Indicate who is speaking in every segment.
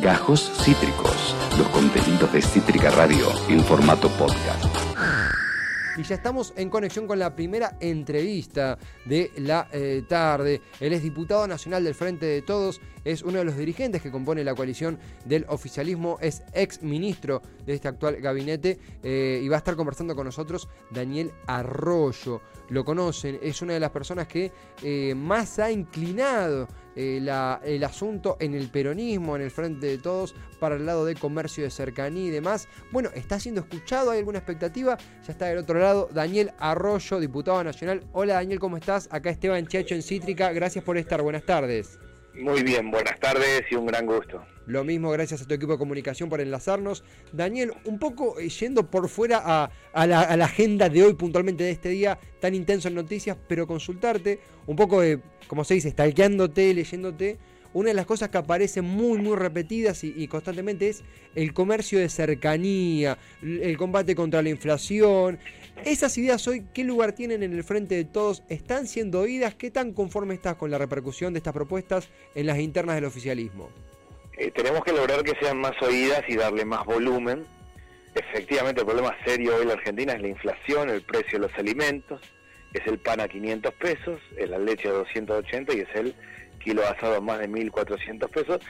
Speaker 1: Gajos Cítricos, los contenidos de Cítrica Radio en formato podcast.
Speaker 2: Y ya estamos en conexión con la primera entrevista de la eh, tarde. Él es diputado nacional del Frente de Todos, es uno de los dirigentes que compone la coalición del oficialismo, es ex ministro de este actual gabinete eh, y va a estar conversando con nosotros Daniel Arroyo. Lo conocen, es una de las personas que eh, más ha inclinado el asunto en el peronismo, en el Frente de Todos, para el lado de comercio de cercanía y demás. Bueno, está siendo escuchado, hay alguna expectativa. Ya está del otro lado Daniel Arroyo, diputado nacional. Hola Daniel, ¿cómo estás? Acá Esteban Chacho en Cítrica. Gracias por estar. Buenas tardes.
Speaker 3: Muy bien, buenas tardes y un gran gusto.
Speaker 2: Lo mismo, gracias a tu equipo de comunicación por enlazarnos. Daniel, un poco eh, yendo por fuera a, la, agenda de hoy, puntualmente de este día tan intenso en noticias, pero consultarte, un poco, de, como se dice, stalkeándote, leyéndote, una de las cosas que aparecen muy, muy repetidas y, constantemente es el comercio de cercanía, el combate contra la inflación. Esas ideas hoy, ¿qué lugar tienen en el frente de todos? ¿Están siendo oídas? ¿Qué tan conforme estás con la repercusión de estas propuestas en las internas del oficialismo?
Speaker 3: Eh, tenemos que lograr que sean más oídas y darle más volumen. Efectivamente, el problema serio hoy en la Argentina es la inflación, el precio de los alimentos, es el pan a 500 pesos, es la leche a 280 y es el kilo asado a más de 1.400 pesos.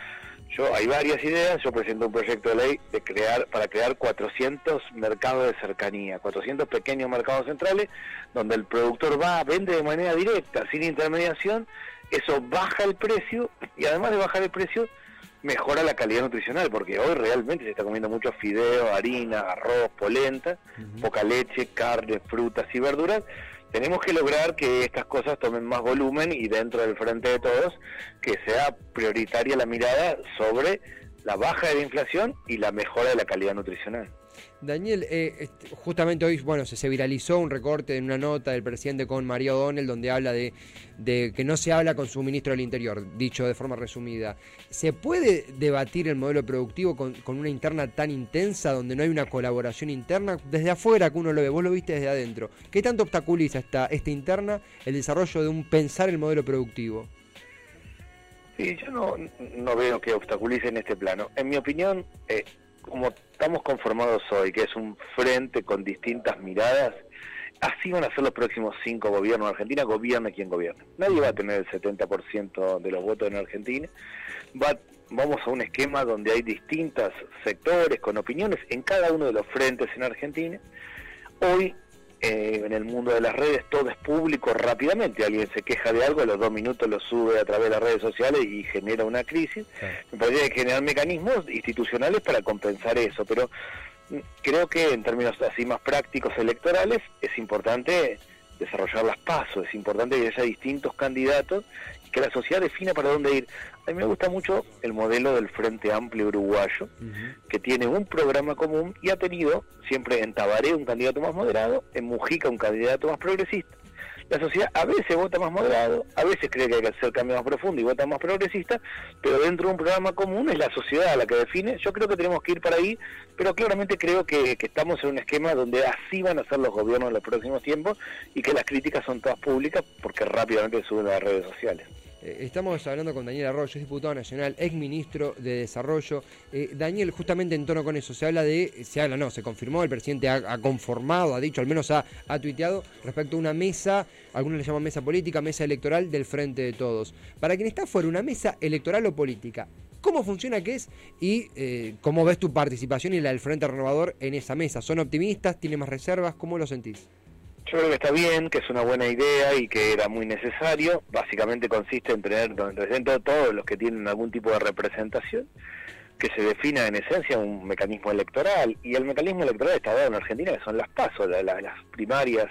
Speaker 3: Yo hay varias ideas, yo presento un proyecto de ley de crear para crear 400 mercados de cercanía, 400 pequeños mercados centrales donde el productor va, vende de manera directa, sin intermediación, eso baja el precio y además de bajar el precio mejora la calidad nutricional, porque hoy realmente se está comiendo mucho fideo, harina, arroz, polenta, poca leche, carne, frutas y verduras, tenemos que lograr que estas cosas tomen más volumen y dentro del frente de todos que sea prioritaria la mirada sobre la baja de la inflación y la mejora de la calidad nutricional.
Speaker 2: Daniel, eh, justamente hoy bueno, se, viralizó un recorte en una nota del presidente con María O'Donnell donde habla de, que no se habla con su ministro del Interior, dicho de forma resumida. ¿Se puede debatir el modelo productivo con, una interna tan intensa donde no hay una colaboración interna? Desde afuera que uno lo ve, vos lo viste desde adentro. ¿Qué tanto obstaculiza esta, interna el desarrollo de un pensar el modelo productivo?
Speaker 3: Sí, yo no, no veo que obstaculice en este plano. En mi opinión, eh, como estamos conformados hoy, que es un frente con distintas miradas, así van a ser los próximos cinco gobiernos de Argentina, gobierne quien gobierne. Nadie va a tener el 70% de los votos en Argentina. Va, vamos a un esquema donde hay distintos sectores con opiniones en cada uno de los frentes en Argentina. Hoy eh, en el mundo de las redes todo es público rápidamente. Alguien se queja de algo, a los dos minutos lo sube a través de las redes sociales y genera una crisis. Me parece que generar mecanismos institucionales para compensar eso, pero creo que en términos así más prácticos electorales es importante desarrollar las pasos, es importante que haya distintos candidatos que la sociedad defina para dónde ir. A mí me gusta mucho el modelo del Frente Amplio Uruguayo, que tiene un programa común y ha tenido siempre en Tabaré un candidato más moderado, en Mujica un candidato más progresista. La sociedad a veces vota más moderado, a veces cree que hay que hacer cambios más profundos y vota más progresista, pero dentro de un programa común es la sociedad la que define. Yo creo que tenemos que ir para ahí, pero claramente creo que, que estamos en un esquema donde así van a ser los gobiernos en los próximos tiempos y que las críticas son todas públicas porque rápidamente suben a las redes sociales.
Speaker 2: Eh, estamos hablando con Daniel Arroyo, es diputado nacional, ex ministro de Desarrollo. Eh, Daniel, justamente en tono con eso, se habla de, se habla, no, se confirmó, el presidente ha, conformado, ha dicho, al menos ha, ha, tuiteado respecto a una mesa, algunos le llaman mesa política, mesa electoral del Frente de Todos. Para quien está fuera, una mesa electoral o política, ¿cómo funciona qué es y eh, cómo ves tu participación y la del Frente Renovador en esa mesa? ¿Son optimistas? ¿Tiene más reservas? ¿Cómo lo sentís?
Speaker 3: Yo creo que está bien, que es una buena idea y que era muy necesario. Básicamente consiste en tener dentro de todos los que tienen algún tipo de representación, que se defina en esencia un mecanismo electoral. Y el mecanismo electoral está dado en Argentina, que son las pasos, las primarias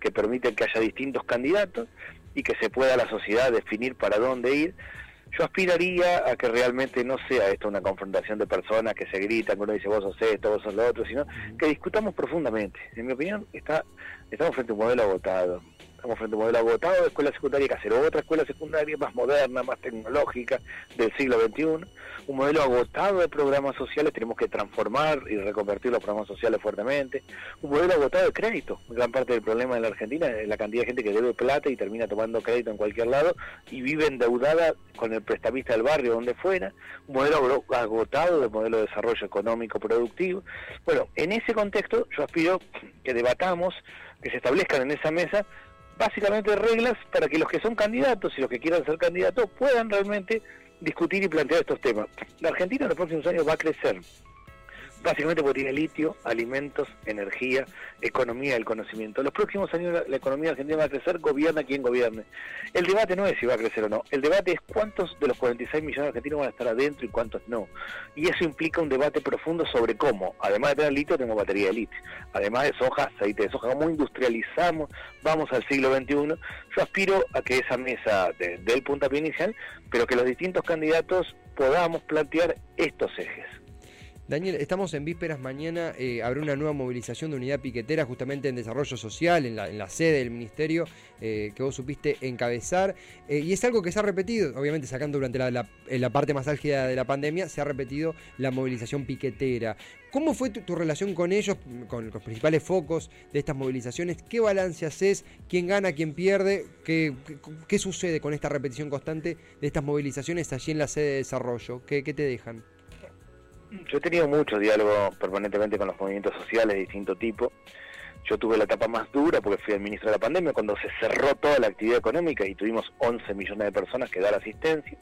Speaker 3: que permiten que haya distintos candidatos y que se pueda la sociedad definir para dónde ir yo aspiraría a que realmente no sea esto una confrontación de personas que se gritan, que uno dice vos sos esto, vos sos lo otro, sino que discutamos profundamente. En mi opinión, está estamos frente a un modelo agotado. Estamos frente a un modelo agotado de escuela secundaria que hacer otra escuela secundaria más moderna, más tecnológica del siglo XXI, un modelo agotado de programas sociales, tenemos que transformar y reconvertir los programas sociales fuertemente, un modelo agotado de crédito, gran parte del problema en la Argentina es la cantidad de gente que debe plata y termina tomando crédito en cualquier lado y vive endeudada con el prestamista del barrio donde fuera, un modelo agotado de modelo de desarrollo económico productivo. Bueno, en ese contexto yo aspiro que debatamos, que se establezcan en esa mesa básicamente reglas para que los que son candidatos y los que quieran ser candidatos puedan realmente discutir y plantear estos temas. La Argentina en los próximos años va a crecer básicamente porque tiene litio, alimentos, energía, economía del conocimiento. Los próximos años la, economía argentina va a crecer, gobierna quien gobierne. El debate no es si va a crecer o no, el debate es cuántos de los 46 millones de argentinos van a estar adentro y cuántos no. Y eso implica un debate profundo sobre cómo, además de tener litio, tengo batería de litio. Además de soja, aceite de soja, cómo industrializamos, vamos al siglo XXI. Yo aspiro a que esa mesa del puntapié inicial, pero que los distintos candidatos podamos plantear estos ejes.
Speaker 2: Daniel, estamos en vísperas, mañana eh, habrá una nueva movilización de unidad piquetera justamente en desarrollo social, en la, sede del ministerio eh, que vos supiste encabezar, eh, y es algo que se ha repetido, obviamente sacando durante la, parte más álgida de la pandemia, se ha repetido la movilización piquetera. ¿Cómo fue tu, relación con ellos, con los principales focos de estas movilizaciones? ¿Qué balance haces? ¿Quién gana, quién pierde? ¿Qué, qué, sucede con esta repetición constante de estas movilizaciones allí en la sede de desarrollo? ¿Qué, qué te dejan?
Speaker 3: Yo he tenido mucho diálogo permanentemente con los movimientos sociales de distinto tipo. Yo tuve la etapa más dura porque fui el ministro de la pandemia cuando se cerró toda la actividad económica y tuvimos 11 millones de personas que dar asistencia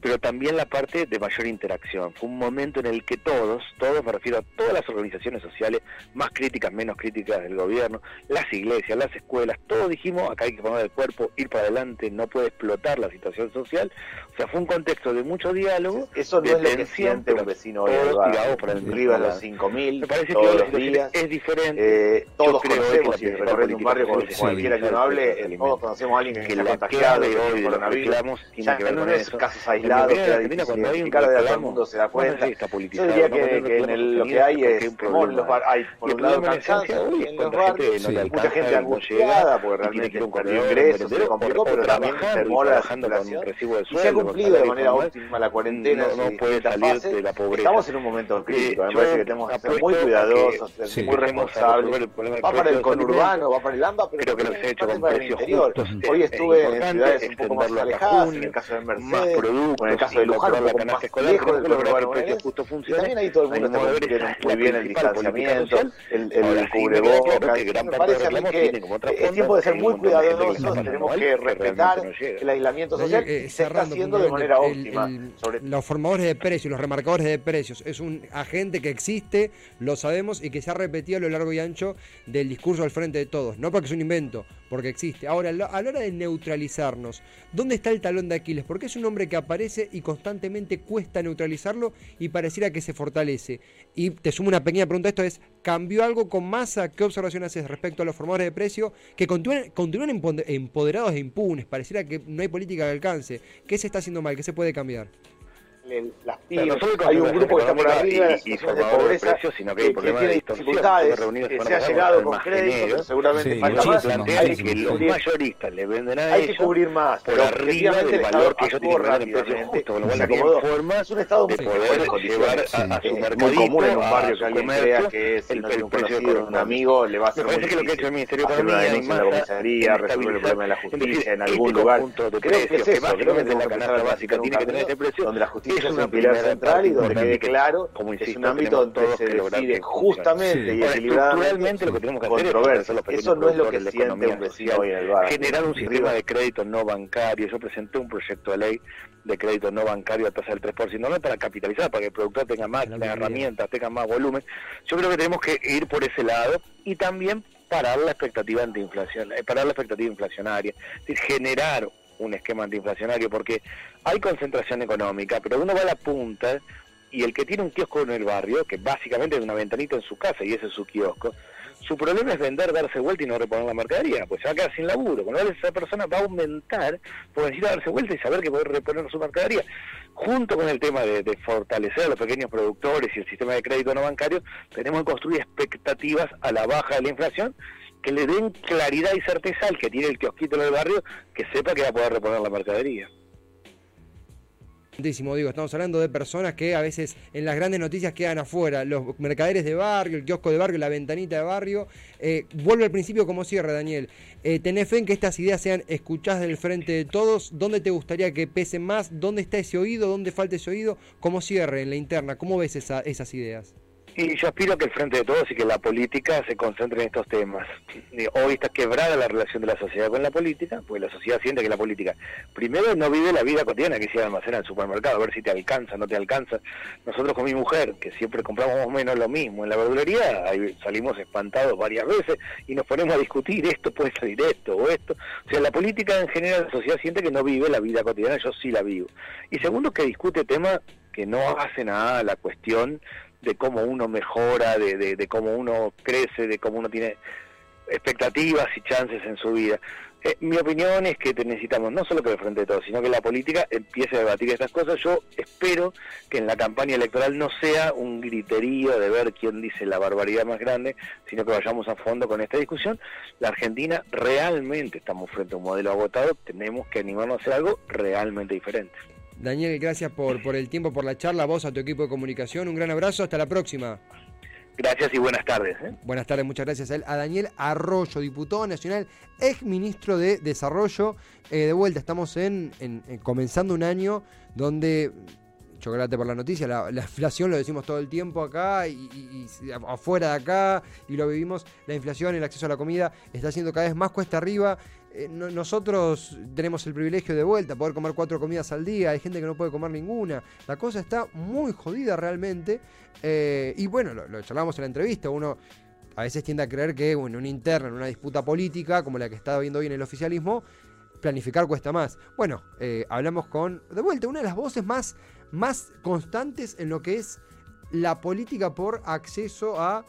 Speaker 3: pero también la parte de mayor interacción. Fue un momento en el que todos, todos me refiero a todas las organizaciones sociales, más críticas, menos críticas del gobierno, las iglesias, las escuelas, todos dijimos, acá hay que poner el cuerpo, ir para adelante, no puede explotar la situación social. O sea, fue un contexto de mucho diálogo.
Speaker 4: Eso no es lo que siente un vecino hoy, el arriba de los 5.000,
Speaker 3: me parece
Speaker 4: todos
Speaker 3: que
Speaker 4: los días.
Speaker 3: Es diferente.
Speaker 4: Eh, todos conocemos, y un barrio con cualquiera que no hable, todos conocemos a alguien que, se ha contagiado de coronavirus. Ya no es casos aislados cuando hay un todo el mundo se da cuenta. Yo diría que, que en lo que hay es los bar, hay por un lado cansancio en los barrios, mucha gente angustiada porque realmente perdió ingresos, se complicó, pero también a la situación. Y se ha cumplido de manera óptima la cuarentena, no puede salir de la pobreza. Estamos en un momento crítico, me parece que tenemos que ser muy cuidadosos, muy responsables. Va para el conurbano, va para el AMBA, pero que lo se ha hecho con precios justos. Hoy estuve en ciudades un poco más alejadas, en el caso de Mercedes, en el caso de Luján, un poco más lejos de lo que justo funciona. También ahí todo el mundo está cumpliendo muy bien el distanciamiento, el, el cubrebocas. Me parece a mí que es tiempo de ser muy cuidadosos, tenemos que respetar el aislamiento social y se está haciendo de manera óptima.
Speaker 2: Los formadores de precios, los remarcadores de precios, es un agente que existe, lo sabemos y que se ha repetido a lo largo y ancho del discurso al frente de todos. No porque es un invento, porque existe. Ahora, a la hora de neutralizarnos, ¿dónde está el talón de Aquiles? Porque es un hombre que aparece y constantemente cuesta neutralizarlo y pareciera que se fortalece. Y te sumo una pequeña pregunta, esto es, ¿cambió algo con masa? ¿Qué observación haces respecto a los formadores de precio que continúan, continúan empoderados e impunes? Pareciera que no hay política de alcance. ¿Qué se está haciendo mal? ¿Qué se puede cambiar?
Speaker 4: Las pymes, hay un grupo que está por arriba y, y de pobreza de precios, sino que, que, que tiene dificultades, que se ha llegado con créditos, seguramente falta más. Hay que, los mayoristas le venden a Hay que cubrir más, por arriba del valor que ellos tienen que vender en precios justos, con lo cual tienen forma es un estado de poder llevar a su común en un barrio que alguien crea que si no tiene un conocido, un amigo, le va a hacer muy difícil hacer una denuncia en la comisaría, resolver el problema de la justicia en algún lugar. Creo que es eso, creo que tenemos que empezar a básica tiene que tener ese precio, donde la justicia es un pilar central y donde quede claro que es un ámbito donde se decide justamente y equilibradamente lo que tenemos que hacer Eso no es lo que siente un vecino hoy en el barrio.
Speaker 3: Generar un sistema de crédito no bancario. Yo presenté un proyecto de ley de crédito no bancario a tasa del 3%, no para capitalizar, para que el productor tenga más herramientas, tenga más volumen. Yo creo que tenemos que ir por ese lado y también parar la expectativa antiinflación, eh, parar la expectativa inflacionaria, es decir, generar un esquema antiinflacionario, porque hay concentración económica, pero uno va a la punta y el que tiene un kiosco en el barrio, que básicamente es una ventanita en su casa y ese es su kiosco, su problema es vender, darse vuelta y no reponer la mercadería, pues se va a quedar sin laburo, con lo cual esa persona va a aumentar por necesita darse vuelta y saber que puede reponer su mercadería. Junto con el tema de, fortalecer a los pequeños productores y el sistema de crédito no bancario, tenemos que construir expectativas a la baja de la inflación que le den claridad y certeza al que tiene el kiosquito en el barrio, que sepa que va a poder reponer la mercadería.
Speaker 2: Digo, estamos hablando de personas que a veces en las grandes noticias quedan afuera, los mercaderes de barrio, el kiosco de barrio, la ventanita de barrio. Eh, vuelve al principio como cierre, Daniel. Eh, ¿Tenés fe en que estas ideas sean escuchadas del frente de todos? ¿Dónde te gustaría que pesen más? ¿Dónde está ese oído? ¿Dónde falta ese oído? ¿Cómo cierre en la interna? ¿Cómo ves esas ideas?
Speaker 3: Y yo aspiro a que el frente de todos y que la política se concentre en estos temas. Hoy está quebrada la relación de la sociedad con la política, pues la sociedad siente que la política, primero, no vive la vida cotidiana que se almacena en el supermercado, a ver si te alcanza, no te alcanza. Nosotros con mi mujer, que siempre compramos menos lo mismo en la verdulería, ahí salimos espantados varias veces y nos ponemos a discutir esto, puede salir esto o esto. O sea, la política en general, la sociedad siente que no vive la vida cotidiana, yo sí la vivo. Y segundo, que discute temas que no hacen a la cuestión de cómo uno mejora, de, de, cómo uno crece, de cómo uno tiene expectativas y chances en su vida. Eh, mi opinión es que necesitamos no solo que el Frente de Todos, sino que la política empiece a debatir estas cosas. Yo espero que en la campaña electoral no sea un griterío de ver quién dice la barbaridad más grande, sino que vayamos a fondo con esta discusión. La Argentina realmente estamos frente a un modelo agotado, tenemos que animarnos a hacer algo realmente diferente.
Speaker 2: Daniel, gracias por, por el tiempo, por la charla, vos, a tu equipo de comunicación. Un gran abrazo, hasta la próxima.
Speaker 3: Gracias y buenas tardes. ¿eh?
Speaker 2: Buenas tardes, muchas gracias a él. A Daniel Arroyo, diputado nacional, ex ministro de Desarrollo. Eh, de vuelta, estamos en, comenzando un año donde, chocolate por la noticia, la, inflación lo decimos todo el tiempo acá y, afuera de acá y lo vivimos, la inflación, el acceso a la comida está siendo cada vez más cuesta arriba. Eh, nosotros tenemos el privilegio de vuelta, poder comer cuatro comidas al día, hay gente que no puede comer ninguna, la cosa está muy jodida realmente, eh, y bueno, lo, charlamos en la entrevista, uno a veces tiende a creer que bueno, en una interna, en una disputa política, como la que está viendo hoy en el oficialismo, planificar cuesta más. Bueno, eh, hablamos con, de vuelta, una de las voces más, más constantes en lo que es la política por acceso a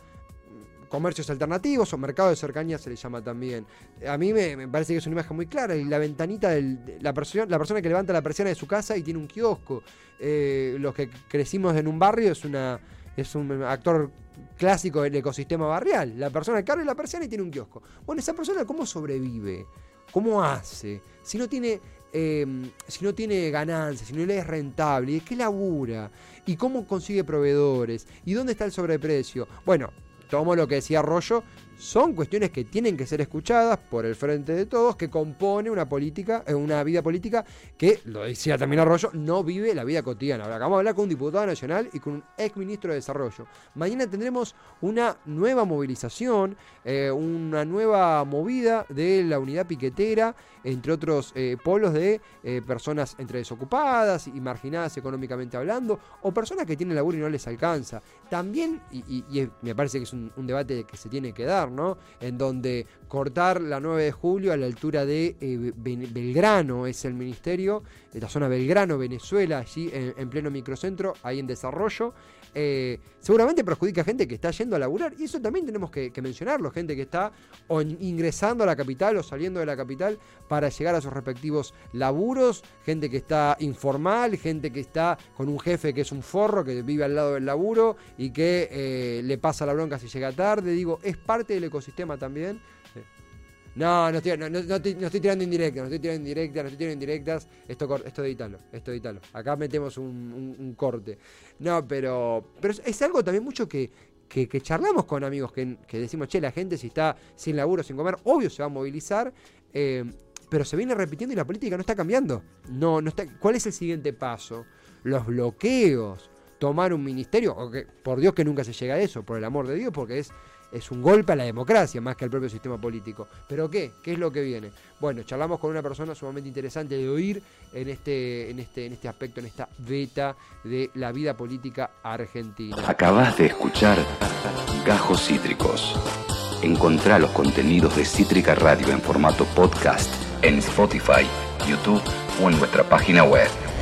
Speaker 2: comercios alternativos o mercado de cercanía se le llama también. A mí me, parece que es una imagen muy clara. La ventanita de la, persona, la persona que levanta la persiana de su casa y tiene un kiosco. Eh, los que crecimos en un barrio es una es un actor clásico del ecosistema barrial. La persona que abre la persiana y tiene un kiosco. Bueno, esa persona cómo sobrevive, cómo hace, si no tiene eh, si no tiene ganancias, si no le es rentable, ¿y qué labura? ¿Y cómo consigue proveedores? ¿Y dónde está el sobreprecio? Bueno, tomo lo que decía Arroyo, son cuestiones que tienen que ser escuchadas por el frente de todos, que compone una política, eh, una vida política que, lo decía también Arroyo, no vive la vida cotidiana. Ahora vamos a hablar con un diputado nacional y con un ex ministro de Desarrollo. Mañana tendremos una nueva movilización, eh, una nueva movida de la unidad piquetera, entre otros eh, polos de personas entre desocupadas y marginadas económicamente hablando, o personas que tienen laburo y no les alcanza. También, y, me parece que es un debate que se tiene que dar, en donde cortar la 9 de julio a la altura de eh, Belgrano es el ministerio, de la zona Belgrano, Venezuela, allí en, pleno microcentro, ahí en desarrollo. Eh, seguramente perjudica a gente que está yendo a laburar y eso también tenemos que, mencionarlo, gente que está ingresando a la capital o saliendo de la capital para llegar a sus respectivos laburos, gente que está informal, gente que está con un jefe que es un forro, que vive al lado del laburo y que eh, le pasa la bronca si llega tarde, digo, es parte del ecosistema también. No, no estoy, no, estoy, tirando indirectas, no estoy tirando indirectas, no estoy tirando indirectas. Esto, esto edítalo, esto edítalo. Acá metemos un, corte. No, pero, pero es algo también mucho que, que, charlamos con amigos, que, decimos, che, la gente si está sin laburo, sin comer, obvio se va a movilizar. Eh, pero se viene repitiendo y la política no está cambiando. No, no está, ¿Cuál es el siguiente paso? Los bloqueos, tomar un ministerio, o que, por Dios que nunca se llega a eso, por el amor de Dios, porque es es un golpe a la democracia más que al propio sistema político. ¿Pero qué? ¿Qué es lo que viene? Bueno, charlamos con una persona sumamente interesante de oír en este, en este, en este aspecto, en esta beta de la vida política argentina.
Speaker 1: Acabas de escuchar Gajos Cítricos. Encontrá los contenidos de Cítrica Radio en formato podcast en Spotify, YouTube o en nuestra página web.